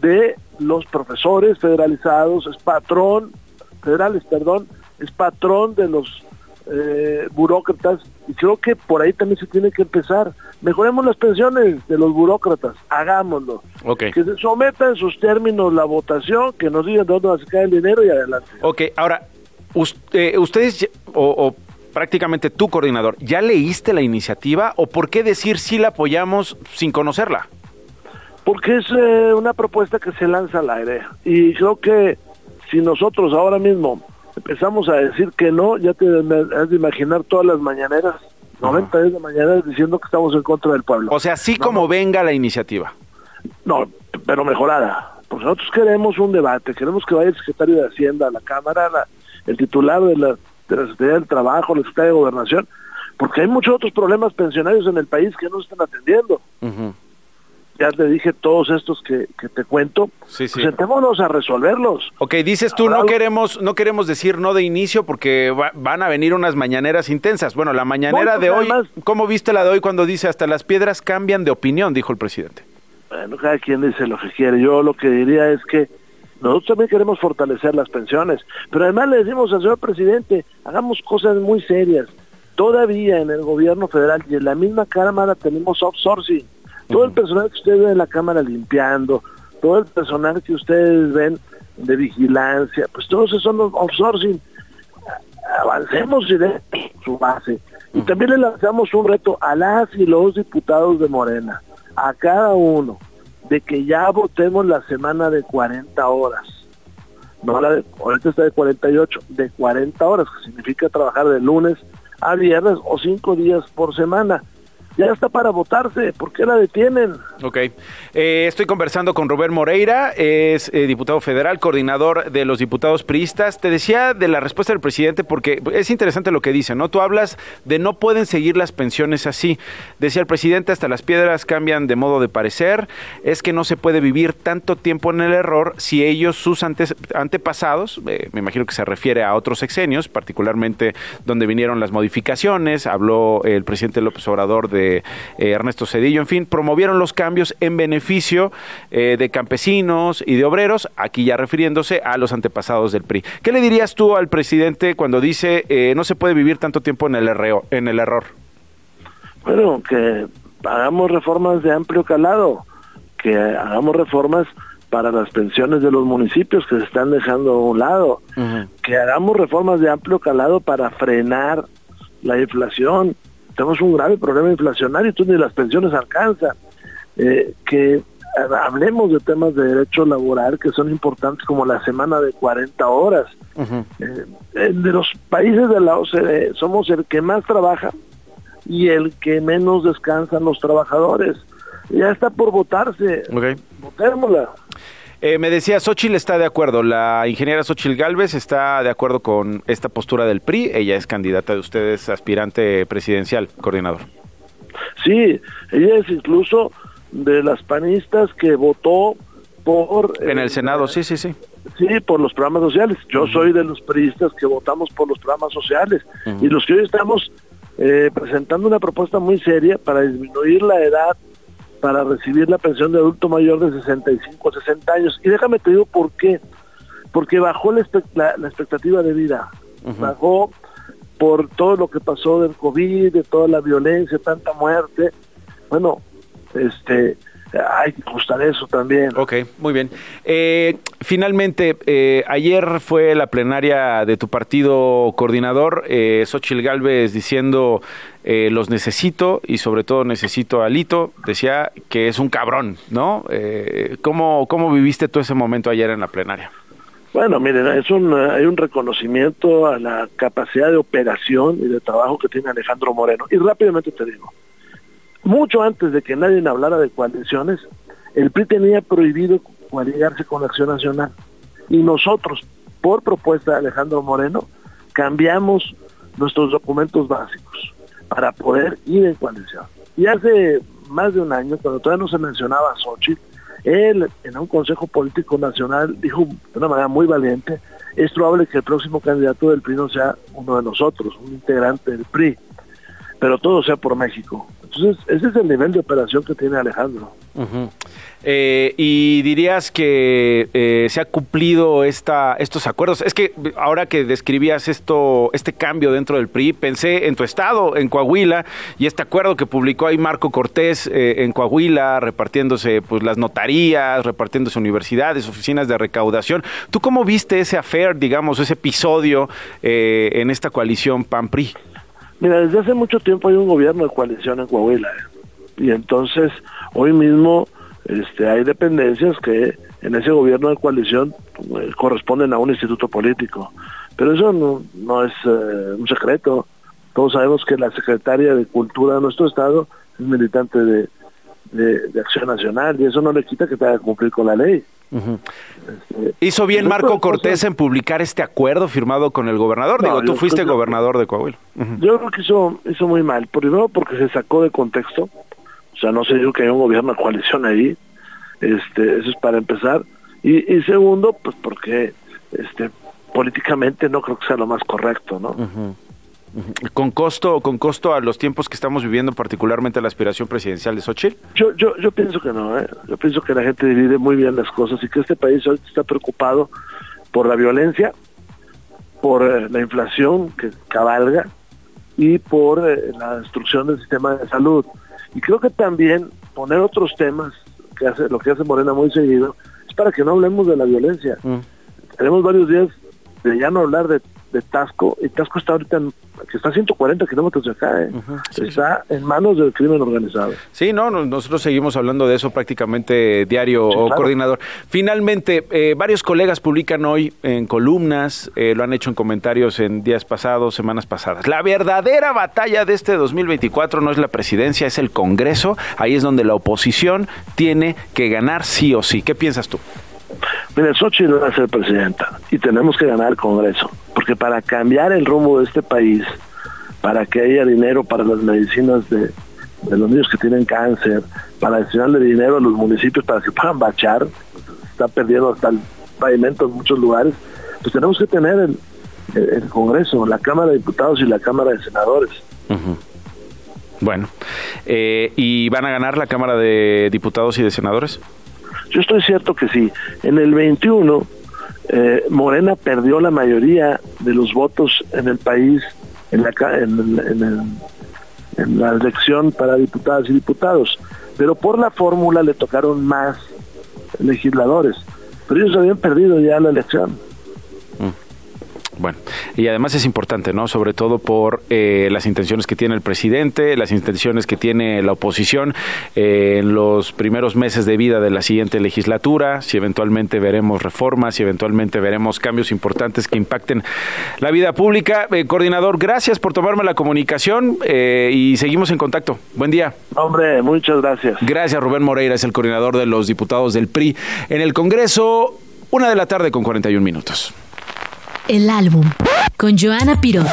de los profesores federalizados, es patrón, federales, perdón, es patrón de los eh, burócratas y creo que por ahí también se tiene que empezar. Mejoremos las pensiones de los burócratas, hagámoslo. Que se someta en sus términos la votación, que nos digan de dónde va a sacar el dinero y adelante. Ok, ahora, usted, ustedes o, prácticamente tu coordinador, ¿ya leíste la iniciativa o por qué decir si la apoyamos sin conocerla? Porque es eh, una propuesta que se lanza al aire y creo que si nosotros ahora mismo empezamos a decir que no, ya te has de imaginar todas las mañaneras, 90 días de mañaneras diciendo que estamos en contra del pueblo. O sea, así como venga la iniciativa. No, pero mejorada. Pues nosotros queremos un debate, queremos que vaya el secretario de Hacienda, la Cámara, el titular de la, de la Secretaría del Trabajo, la Secretaría de Gobernación, porque hay muchos otros problemas pensionarios en el país que no están atendiendo ya te dije todos estos que, te cuento, sí, sí. sentémonos a resolverlos. Ok, dices tú, no queremos, no queremos decir no de inicio porque van a venir unas mañaneras intensas. Bueno, la mañanera de hoy, ¿cómo viste la de hoy cuando dice hasta las piedras cambian de opinión, dijo el presidente? Bueno, cada quien dice lo que quiere. Yo lo que diría es que nosotros también queremos fortalecer las pensiones, pero además le decimos al señor presidente, hagamos cosas muy serias. Todavía en el gobierno federal y en la misma Cámara tenemos outsourcing todo el personal que ustedes ven en la cámara limpiando, todo el personal que ustedes ven de vigilancia, pues todos esos son los outsourcing. Avancemos y de su base. Y también le lanzamos un reto a las y los diputados de Morena, a cada uno, de que ya votemos la semana de 40 horas. No la de, ahorita está de 48, de 40 horas, que significa trabajar de lunes a viernes o cinco días por semana ya está para votarse, ¿por qué la detienen? Ok, eh, estoy conversando con Robert Moreira, es eh, diputado federal, coordinador de los diputados priistas. Te decía de la respuesta del presidente porque es interesante lo que dice, ¿no? Tú hablas de no pueden seguir las pensiones así. Decía el presidente, hasta las piedras cambian de modo de parecer, es que no se puede vivir tanto tiempo en el error si ellos, sus antepasados, eh, me imagino que se refiere a otros sexenios, particularmente donde vinieron las modificaciones, habló el presidente López Obrador de eh, Ernesto Cedillo, en fin, promovieron los cambios en beneficio eh, de campesinos y de obreros, aquí ya refiriéndose a los antepasados del PRI. ¿Qué le dirías tú al presidente cuando dice eh, no se puede vivir tanto tiempo en el, en el error? Bueno, que hagamos reformas de amplio calado, que hagamos reformas para las pensiones de los municipios que se están dejando a un lado, que hagamos reformas de amplio calado para frenar la inflación, tenemos un grave problema inflacionario, entonces ni las pensiones alcanzan. Eh, que eh, hablemos de temas de derecho laboral que son importantes como la semana de 40 horas. Eh, de los países de la OCDE somos el que más trabaja y el que menos descansan los trabajadores. Ya está por votarse. Votémosla. Eh, me decía, Xochitl está de acuerdo, la ingeniera Xochitl Galvez está de acuerdo con esta postura del PRI, ella es candidata de ustedes, aspirante presidencial, coordinador. Sí, ella es incluso de las panistas que votó por... En el Senado, sí, sí, sí. Sí, por los programas sociales. Yo soy de los priistas que votamos por los programas sociales y los que hoy estamos eh, presentando una propuesta muy seria para disminuir la edad para recibir la pensión de adulto mayor de 65 a 60 años. Y déjame te digo por qué. Porque bajó la, expectativa de vida, bajó por todo lo que pasó del COVID, de toda la violencia, tanta muerte. Bueno, este, hay que ajustar eso también. Ok, muy bien. Eh, finalmente, eh, ayer fue la plenaria de tu partido coordinador, eh, Xochil Gálvez, diciendo eh, los necesito y sobre todo necesito a Lito. Decía que es un cabrón, ¿no? Eh, ¿cómo, ¿Cómo viviste tú ese momento ayer en la plenaria? Bueno, miren, es un, hay un reconocimiento a la capacidad de operación y de trabajo que tiene Alejandro Moreno. Y rápidamente te digo, mucho antes de que nadie hablara de coaliciones, el PRI tenía prohibido coaligarse con la Acción Nacional. Y nosotros, por propuesta de Alejandro Moreno, cambiamos nuestros documentos básicos para poder ir en coalición. Y hace más de un año, cuando todavía no se mencionaba a Xochitl, Él, en un Consejo Político Nacional, dijo de una manera muy valiente, es probable que el próximo candidato del PRI no sea uno de nosotros, un integrante del PRI, pero todo sea por México. Entonces, ese es el nivel de operación que tiene Alejandro. Eh, y dirías que eh, se ha cumplido esta, estos acuerdos. Es que ahora que describías esto, este cambio dentro del PRI, pensé en tu estado, en Coahuila, y este acuerdo que publicó ahí Marco Cortés eh, en Coahuila, repartiéndose pues las notarías, repartiéndose universidades, oficinas de recaudación. ¿Tú cómo viste ese affair, digamos, ese episodio en esta coalición PAN-PRI? Mira, desde hace mucho tiempo hay un gobierno de coalición en Coahuila, y entonces hoy mismo este, hay dependencias que en ese gobierno de coalición eh, corresponden a un instituto político. Pero eso no, no es eh, un secreto. Todos sabemos que la secretaria de Cultura de nuestro Estado es militante de, de, Acción Nacional y eso no le quita que tenga que cumplir con la ley. Este, Hizo bien Marco Cortés en publicar este acuerdo firmado con el gobernador. Digo, tú fuiste gobernador de Coahuila. Yo creo que hizo, hizo muy mal. Primero porque se sacó de contexto o sea, no se dijo que hay un gobierno de coalición ahí. Este, eso es para empezar. Y, segundo, pues porque este, políticamente no creo que sea lo más correcto, ¿no? Con costo con costo a los tiempos que estamos viviendo particularmente la aspiración presidencial de Xochitl yo yo yo pienso que no ¿eh? yo pienso que la gente divide muy bien las cosas y que este país hoy está preocupado por la violencia por eh, la inflación que cabalga y por eh, la destrucción del sistema de salud y creo que también poner otros temas, que hace lo que hace Morena muy seguido, es para que no hablemos de la violencia. Mm. Tenemos varios días de ya no hablar de de Tasco, y Tasco está ahorita, que está a 140 kilómetros de acá, ¿eh? está en manos del crimen organizado. Sí, no, nosotros seguimos hablando de eso prácticamente diario, o coordinador. Finalmente, eh, varios colegas publican hoy en columnas, eh, lo han hecho en comentarios en días pasados, semanas pasadas. La verdadera batalla de este 2024 no es la presidencia, es el Congreso, ahí es donde la oposición tiene que ganar sí o sí. ¿Qué piensas tú? Mira, Xochitl va a ser presidenta y tenemos que ganar el Congreso, porque para cambiar el rumbo de este país, para que haya dinero para las medicinas de, los niños que tienen cáncer, para destinarle dinero a los municipios para que puedan bachar, está perdiendo hasta el pavimento en muchos lugares, pues tenemos que tener el, Congreso, la Cámara de Diputados y la Cámara de Senadores. Bueno, eh, ¿y van a ganar la Cámara de Diputados y de Senadores? Yo estoy cierto que sí. En el 21, eh, Morena perdió la mayoría de los votos en el país en la, en, en, la elección para diputadas y diputados, pero por la fórmula le tocaron más legisladores, pero ellos habían perdido ya la elección. Bueno, y además es importante, ¿no? Sobre todo por eh, las intenciones que tiene el presidente, las intenciones que tiene la oposición eh, en los primeros meses de vida de la siguiente legislatura, si eventualmente veremos reformas, si eventualmente veremos cambios importantes que impacten la vida pública. Eh, coordinador, gracias por tomarme la comunicación y seguimos en contacto. Buen día. Hombre, muchas gracias. Gracias, Rubén Moreira, es el coordinador de los diputados del PRI en el Congreso. Una de la tarde con 41 minutos. El álbum con Joana Pirot.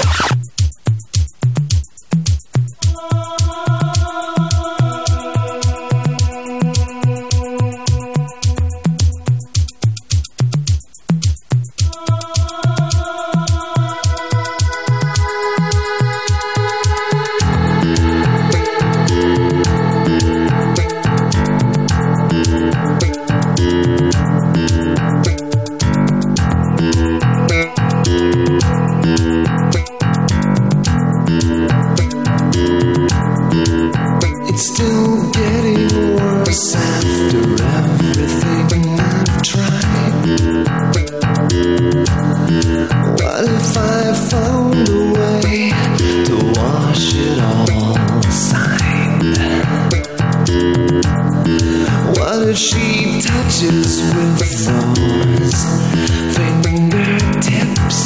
she touches with thorns, fingertips.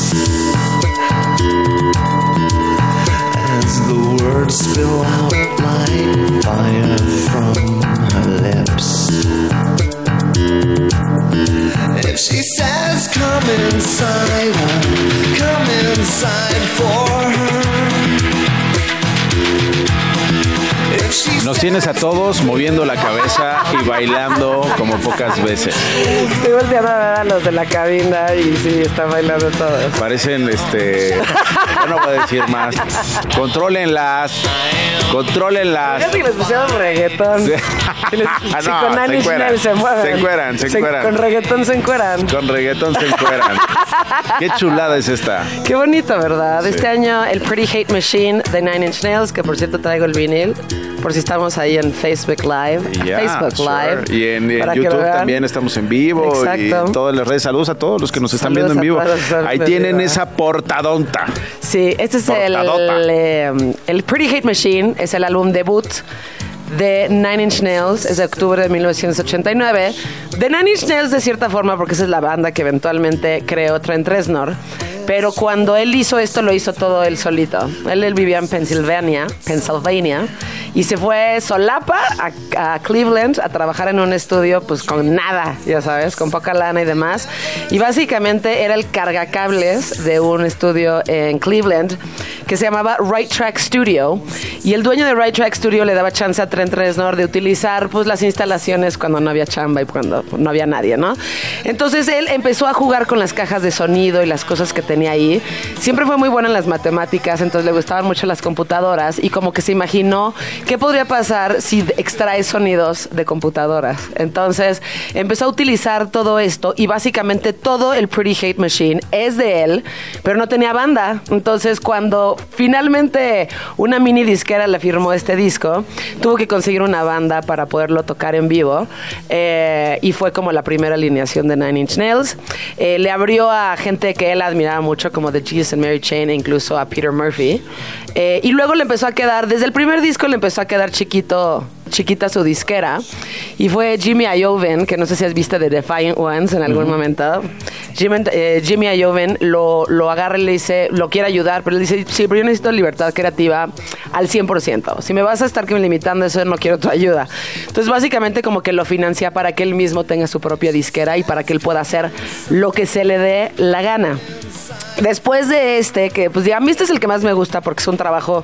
Nos tienes a todos moviendo la cabeza y bailando como pocas veces. Estoy volteando a ver a los de la cabina y sí, están bailando todos. Parecen, este, yo no voy a decir más. Contrólenlas, contrólenlas. Fíjate que les pusieron reggaetón. Sí. Les, no, con se se mueven. Se encueran, se encueran. Con reggaetón se encueran. Con reggaetón se encueran. Qué chulada es esta. Qué bonito, ¿verdad? Sí. Este año el Pretty Hate Machine de Nine Inch Nails, que por cierto traigo el vinil, por si estamos ahí en Facebook Live. Ya, Facebook sure. Live. Y en, en YouTube también estamos en vivo. Exacto. Y en todas las redes. Saludos a todos los que nos están Saludos viendo en vivo. Ahí en tienen vivo. esa portadonta. Sí, este es el, Portadota. eh, el Pretty Hate Machine, es el álbum debut de Nine Inch Nails, es de octubre de 1989. De Nine Inch Nails de cierta forma, porque esa es la banda que eventualmente creó Trent Reznor. Pero cuando él hizo esto, lo hizo todo él solito. Él, él vivía en Pennsylvania, Pennsylvania, y se fue solapa a, a Cleveland a trabajar en un estudio, pues con nada, ya sabes, con poca lana y demás. Y básicamente era el cargacables de un estudio en Cleveland que se llamaba Right Track Studio. Y el dueño de Right Track Studio le daba chance a Trent Reznor de utilizar pues las instalaciones cuando no había chamba y cuando no había nadie, ¿no? Entonces él empezó a jugar con las cajas de sonido y las cosas que tenía ahí. Siempre fue muy bueno en las matemáticas, entonces le gustaban mucho las computadoras y como que se imaginó qué podría pasar si extraes sonidos de computadoras. Entonces empezó a utilizar todo esto y básicamente todo el Pretty Hate Machine es de él, pero no tenía banda. Entonces cuando finalmente una mini disquera le firmó este disco, tuvo que conseguir una banda para poderlo tocar en vivo eh, y fue como la primera alineación de Nine Inch Nails. Eh, le abrió a gente que él admiraba mucho como The Jesus and Mary Chain e incluso a Peter Murphy. Eh, y luego le empezó a quedar, desde el primer disco le empezó a quedar chiquito chiquita su disquera y fue Jimmy Iovine que no sé si has visto de Defiant Ones en algún momento. Jimmy, eh, Jimmy Iovine lo, lo agarra y le dice lo quiere ayudar pero él dice sí pero yo necesito libertad creativa al 100% si me vas a estar que me limitando eso no quiero tu ayuda entonces básicamente como que lo financia para que él mismo tenga su propia disquera y para que él pueda hacer lo que se le dé la gana. Después de este, que pues ya a mí este es el que más me gusta porque es un trabajo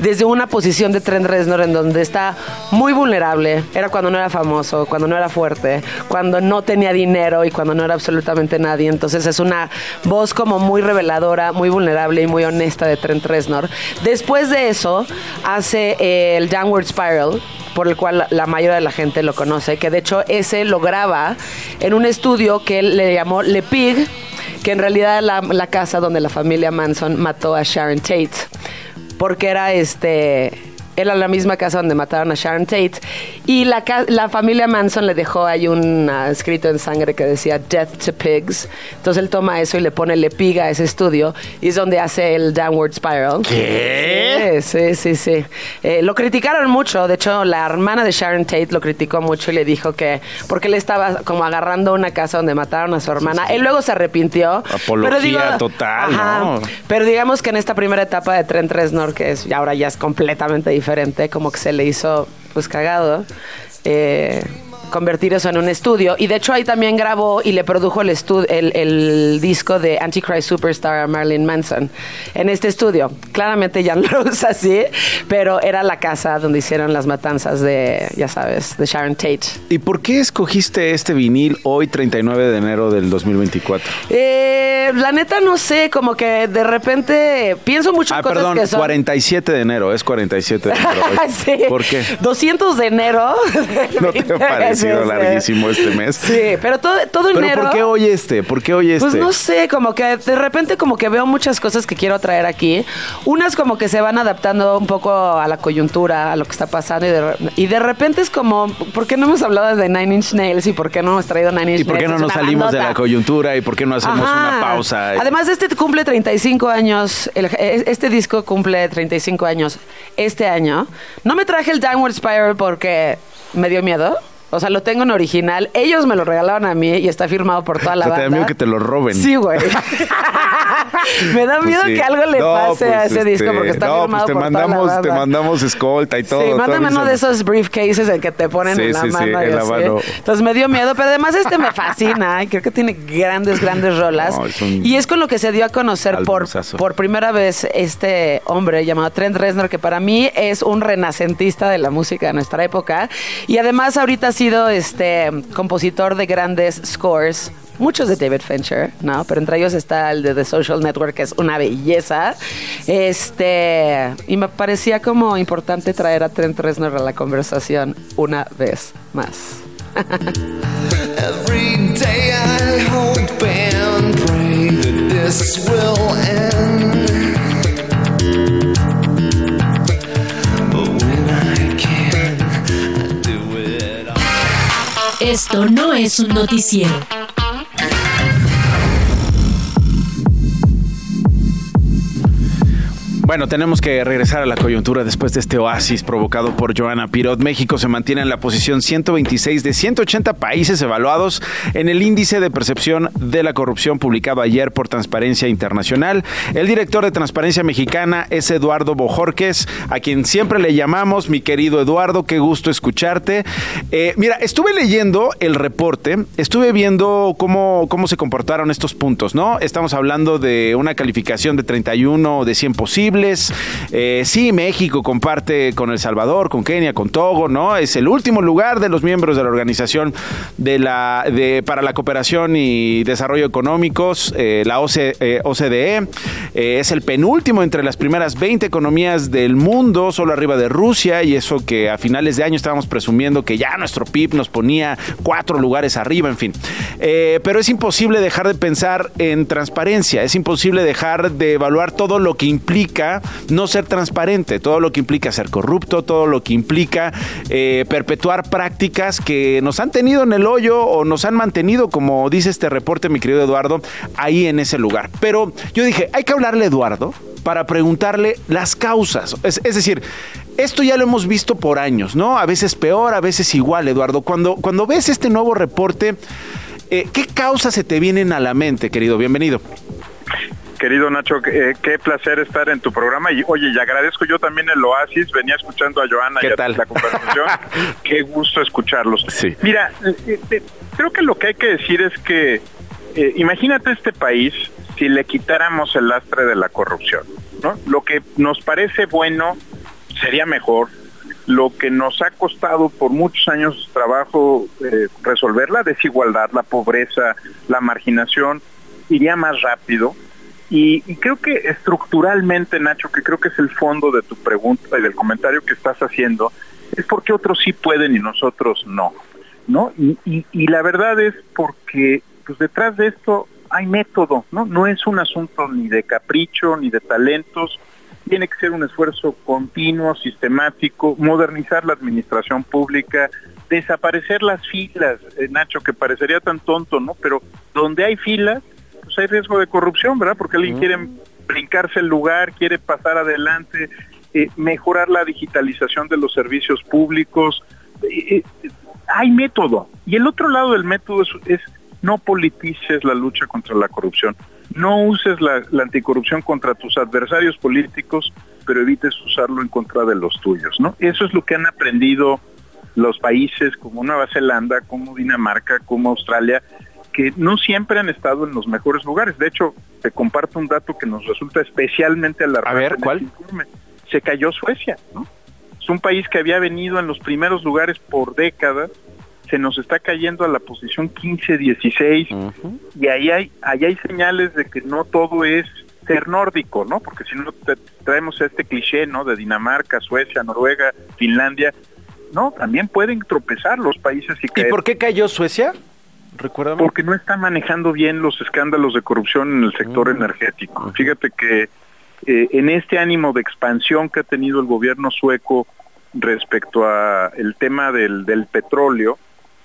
desde una posición de Trent Reznor en donde está muy vulnerable. Era cuando no era famoso, cuando no era fuerte, cuando no tenía dinero y cuando no era absolutamente nadie. Entonces es una voz como muy reveladora, muy vulnerable y muy honesta de Trent Reznor. Después de eso hace eh, el Downward Spiral, por el cual la mayoría de la gente lo conoce, que de hecho ese lo graba en un estudio que él le llamó Le Pig, que en realidad era la casa donde la familia Manson mató a Sharon Tate, porque era este era la misma casa donde mataron a Sharon Tate y la, la familia Manson le dejó ahí un ah, escrito en sangre que decía Death to Pigs. Entonces él toma eso y le pone le piga a ese estudio y es donde hace el Downward Spiral. ¿Qué? Sí, sí, sí. sí. Eh, lo criticaron mucho. De hecho, la hermana de Sharon Tate lo criticó mucho y le dijo que porque él estaba como agarrando una casa donde mataron a su hermana. Él luego se arrepintió. Apología total, ¿no? Pero digamos que en esta primera etapa de Trent Reznor, que es, ahora ya es completamente diferente, como que se le hizo pues cagado. eh, convertir eso en un estudio y de hecho ahí también grabó y le produjo el, el, el disco de Antichrist Superstar a Marilyn Manson en este estudio claramente ya no lo usa así pero era la casa donde hicieron las matanzas de ya sabes de Sharon Tate ¿Y por qué escogiste este vinil hoy, 39 de enero del 2024? Eh, la neta no sé, como que de repente pienso mucho en Ah, cosas perdón, que son... 47 de enero, es 47 de enero. hoy. Sí. ¿Por qué? 200 de enero. ¿No te ha Sí, sí. larguísimo este mes? Sí, pero todo, todo ¿Pero enero... por qué hoy este? ¿Por qué hoy este? Pues no sé, como que de repente como que veo muchas cosas que quiero traer aquí. Unas como que se van adaptando un poco a la coyuntura, a lo que está pasando y de, y de repente es como, ¿por qué no hemos hablado de Nine Inch Nails y por qué no hemos traído Nine Inch ¿Y por qué Nails? no nos salimos de bandota. la coyuntura? ¿Y por qué no hacemos Ajá. una pausa? Además, este cumple 35 años. el- este disco cumple 35 años este año. No me traje el Downward Spiral porque me dio miedo. O sea, lo tengo en original. Ellos me lo regalaron a mí y está firmado por toda la banda. Te da miedo que te lo roben. Sí, güey. me da miedo pues que algo le pase a ese este, disco porque está no, pues te por mandamos, toda la. Te mandamos escolta y todo. Sí, mándame uno de esos briefcases en que te ponen en, la, mano en la mano. Entonces me dio miedo, pero además este me fascina. y creo que tiene grandes, grandes rolas. y es con lo que se dio a conocer por, por primera vez este hombre llamado Trent Reznor, que para mí es un renacentista de la música de nuestra época. Y además ahorita ha sido este compositor de grandes scores muchos de David Fincher, ¿no? Pero entre ellos está el de The Social Network, que es una belleza. Este, y me parecía como importante traer a Trent Reznor a la conversación una vez más. Every day I hope and pray that this will end. Esto no es un noticiero. Bueno, tenemos que regresar a la coyuntura después de este oasis provocado por Joana Pirot. México se mantiene en la posición 126 de 180 países evaluados en el índice de percepción de la corrupción publicado ayer por Transparencia Internacional. El director de Transparencia Mexicana es Eduardo Bojorques, a quien siempre le llamamos, mi querido Eduardo, qué gusto escucharte. Eh, mira, estuve leyendo el reporte, estuve viendo cómo, cómo se comportaron estos puntos, ¿no? Estamos hablando de una calificación de 31 de 100 eh, sí, México comparte con El Salvador, con Kenia, con Togo, ¿no? Es el último lugar de los miembros de la Organización de la, para la Cooperación y Desarrollo Económicos, eh, la OCDE. Eh, es el penúltimo entre las primeras 20 economías del mundo, solo arriba de Rusia, y eso que a finales de año estábamos presumiendo que ya nuestro PIB nos ponía cuatro lugares arriba, en fin. pero es imposible dejar de pensar en transparencia, es imposible dejar de evaluar todo lo que implica no ser transparente, todo lo que implica ser corrupto, todo lo que implica eh, perpetuar prácticas que nos han tenido en el hoyo o nos han mantenido, como dice este reporte, mi querido Eduardo, ahí en ese lugar. Pero yo dije, hay que hablarle a Eduardo para preguntarle las causas. Es, decir, esto ya lo hemos visto por años, ¿no? A veces peor, a veces igual, Eduardo. Cuando, cuando ves este nuevo reporte, eh, ¿qué causas se te vienen a la mente, querido? Bienvenido querido Nacho, eh, qué placer estar en tu programa. Y oye, y agradezco yo también el Oasis, venía escuchando a Joana y a la conversación. qué gusto escucharlos. Mira, eh, eh, creo que lo que hay que decir es que imagínate este país si le quitáramos el lastre de la corrupción. ¿no? Lo que nos parece bueno sería mejor. Lo que nos ha costado por muchos años trabajo resolver la desigualdad, la pobreza, la marginación, iría más rápido y, creo que estructuralmente, Nacho, que creo que es el fondo de tu pregunta y del comentario que estás haciendo, es porque otros sí pueden y nosotros no, ¿no? Y, la verdad es porque pues detrás de esto hay método, ¿no? No es un asunto ni de capricho ni de talentos, tiene que ser un esfuerzo continuo, sistemático, modernizar la administración pública, desaparecer las filas, eh, Nacho, que parecería tan tonto, ¿no? Pero donde hay filas, pues hay riesgo de corrupción, ¿verdad? Porque alguien quiere brincarse el lugar, quiere pasar adelante, eh, mejorar la digitalización de los servicios públicos. Eh, eh, hay método. Y el otro lado del método es, no politices la lucha contra la corrupción. No uses la, la, anticorrupción contra tus adversarios políticos, pero evites usarlo en contra de los tuyos, ¿no? Eso es lo que han aprendido los países como Nueva Zelanda, como Dinamarca, como Australia, que no siempre han estado en los mejores lugares. De hecho, te comparto un dato que nos resulta especialmente alarmante. A ver, ¿cuál? Se cayó Suecia, ¿no? Es un país que había venido en los primeros lugares por décadas, se nos está cayendo a la posición 15, 16, y ahí hay, ahí hay señales de que no todo es ser nórdico, ¿no? Porque si no traemos este cliché, ¿no? De Dinamarca, Suecia, Noruega, Finlandia, no, también pueden tropezar los países y ¿Y por qué cayó Suecia? Porque no está manejando bien los escándalos de corrupción en el sector mm. energético. Fíjate que eh, en este ánimo de expansión que ha tenido el gobierno sueco respecto a el tema del, del petróleo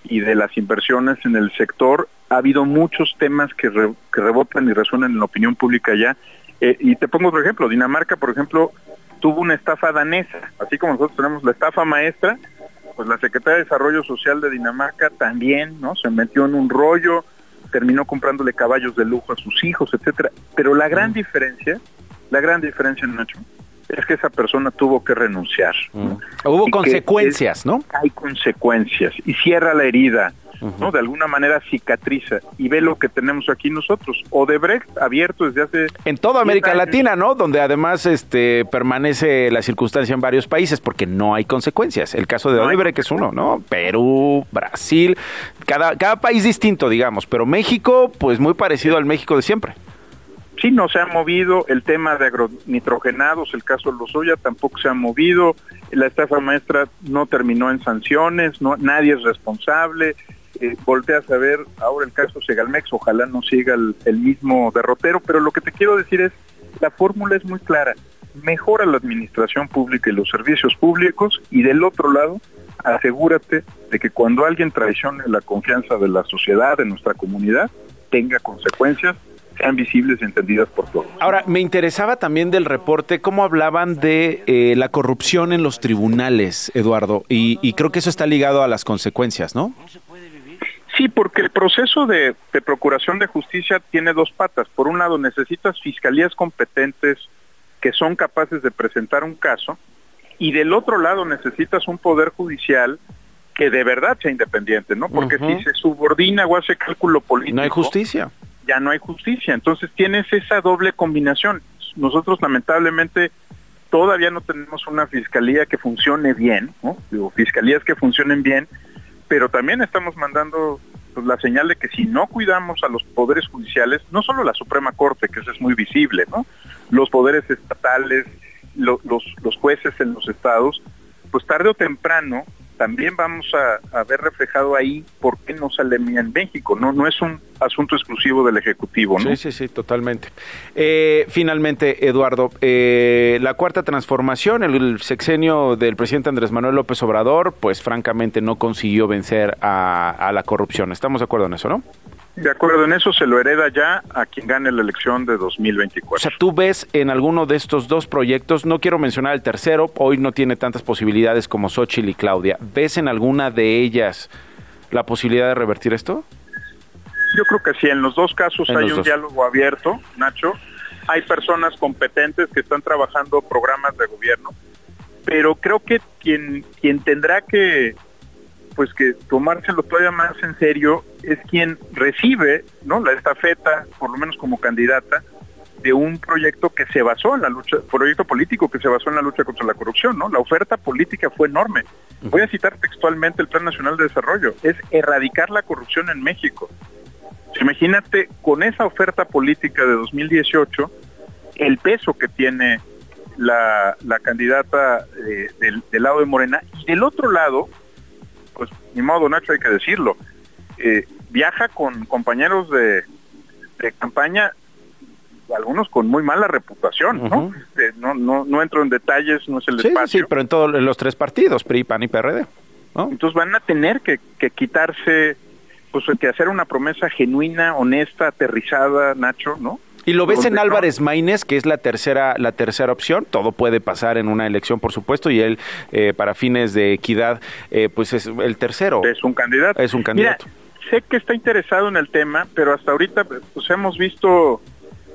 y de las inversiones en el sector, ha habido muchos temas que, que rebotan y resuenan en la opinión pública ya. Eh, y te pongo otro ejemplo, Dinamarca, por ejemplo, tuvo una estafa danesa, así como nosotros tenemos la estafa maestra, pues la Secretaría de Desarrollo Social de Dinamarca también, ¿no? Se metió en un rollo, terminó comprándole caballos de lujo a sus hijos, etcétera. Pero la gran diferencia, la gran diferencia, Nacho, es que esa persona tuvo que renunciar. Hubo consecuencias, ¿no? Hay consecuencias y cierra la herida. ¿No? De alguna manera cicatriza y ve lo que tenemos aquí nosotros. Odebrecht abierto desde hace... En toda América Latina, ¿no? Donde además este permanece la circunstancia en varios países porque no hay consecuencias. El caso de Odebrecht es uno, ¿no? Perú, Brasil, cada, cada país distinto, digamos, pero México, pues muy parecido al México de siempre. Sí, no se ha movido el tema de agronitrogenados, el caso de Lozoya tampoco se ha movido, la estafa maestra no terminó en sanciones, no, nadie es responsable, eh, volteas a ver ahora el caso Segalmex, ojalá no siga el, mismo derrotero, pero lo que te quiero decir es, la fórmula es muy clara, mejora la administración pública y los servicios públicos y del otro lado, asegúrate de que cuando alguien traicione la confianza de la sociedad, de nuestra comunidad, tenga consecuencias sean visibles y entendidas por todos. Ahora, me interesaba también del reporte cómo hablaban de eh, la corrupción en los tribunales, Eduardo, y, creo que eso está ligado a las consecuencias, ¿no? Sí, porque el proceso de, procuración de justicia tiene dos patas. Por un lado, necesitas fiscalías competentes que son capaces de presentar un caso, y del otro lado necesitas un poder judicial que de verdad sea independiente, ¿no? Porque si se subordina o hace cálculo político, no hay justicia. Ya no hay justicia. Entonces tienes esa doble combinación. Nosotros lamentablemente todavía no tenemos una fiscalía que funcione bien, ¿no? Digo, fiscalías que funcionen bien pero también estamos mandando pues, la señal de que si no cuidamos a los poderes judiciales, no solo la Suprema Corte, que eso es muy visible, ¿no? Los poderes estatales, los, los jueces en los estados, pues tarde o temprano también vamos a, ver reflejado ahí por qué no sale en México. No, no es un asunto exclusivo del Ejecutivo. ¿no? Sí, sí, sí, totalmente. Eh, finalmente, Eduardo, eh, la cuarta transformación, el, sexenio del presidente Andrés Manuel López Obrador, pues francamente no consiguió vencer a, a la corrupción. ¿Estamos de acuerdo en eso, no? De acuerdo, en eso se lo hereda ya a quien gane la elección de 2024. O sea, tú ves en alguno de estos dos proyectos, no quiero mencionar el tercero, hoy no tiene tantas posibilidades como Xochitl y Claudia. ¿Ves en alguna de ellas la posibilidad de revertir esto? Yo creo que sí, en los dos casos hay un diálogo abierto, Nacho. Hay personas competentes que están trabajando programas de gobierno, pero creo que quien, quien tendrá que pues que tomárselo todavía más en serio es quien recibe no la estafeta por lo menos como candidata de un proyecto que se basó en la lucha proyecto político que se basó en la lucha contra la corrupción no la oferta política fue enorme. Voy a citar textualmente el plan nacional de desarrollo es erradicar la corrupción en México. Imagínate con esa oferta política de 2018 el peso que tiene la, la candidata eh, del, del lado de Morena y del otro lado pues ni modo Nacho hay que decirlo, eh, viaja con compañeros de, campaña, algunos con muy mala reputación, este, ¿no? ¿no? ¿no? entro en detalles, no es el espacio. Sí, pero en todos los tres partidos, PRI, PAN y PRD. Entonces van a tener que, que quitarse, pues que hacer una promesa genuina, honesta, aterrizada, Nacho, ¿no? Y lo ves en Álvarez Maínez, que es la tercera, la tercera opción. Todo puede pasar en una elección, por supuesto, y él, eh, para fines de equidad, eh, pues es el tercero. Es un candidato. Es un candidato. sé que está interesado en el tema, pero hasta ahorita pues hemos visto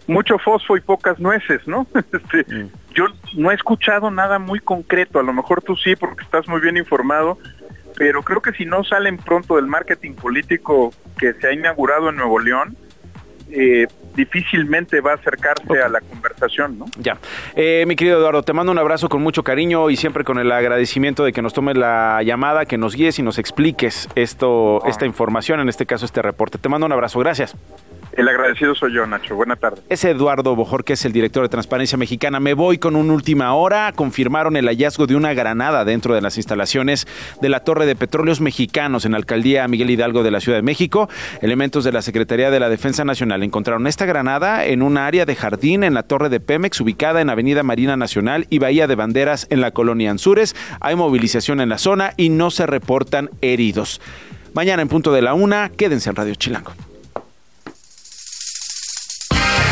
mucho fosfo y pocas nueces, ¿no? Este, mm. Yo no he escuchado nada muy concreto, a lo mejor tú sí, porque estás muy bien informado, pero creo que si no salen pronto del marketing político que se ha inaugurado en Nuevo León, eh, difícilmente va a acercarse a la conversación, ¿no? Ya. Eh, mi querido Eduardo, te mando un abrazo con mucho cariño y siempre con el agradecimiento de que nos tomes la llamada, que nos guíes y nos expliques esto, esta información, en este caso este reporte. Te mando un abrazo, gracias. El agradecido soy yo, Nacho. Buena tarde. Es Eduardo que es el director de Transparencia Mexicana. Me voy con una última hora. Confirmaron el hallazgo de una granada dentro de las instalaciones de la Torre de Petróleos Mexicanos en la alcaldía Miguel Hidalgo de la Ciudad de México. Elementos de la Secretaría de la Defensa Nacional encontraron esta granada en un área de jardín en la Torre de Pemex, ubicada en Avenida Marina Nacional y Bahía de Banderas en la colonia Anzures. Hay movilización en la zona y no se reportan heridos. Mañana en punto de la una, quédense en Radio Chilango.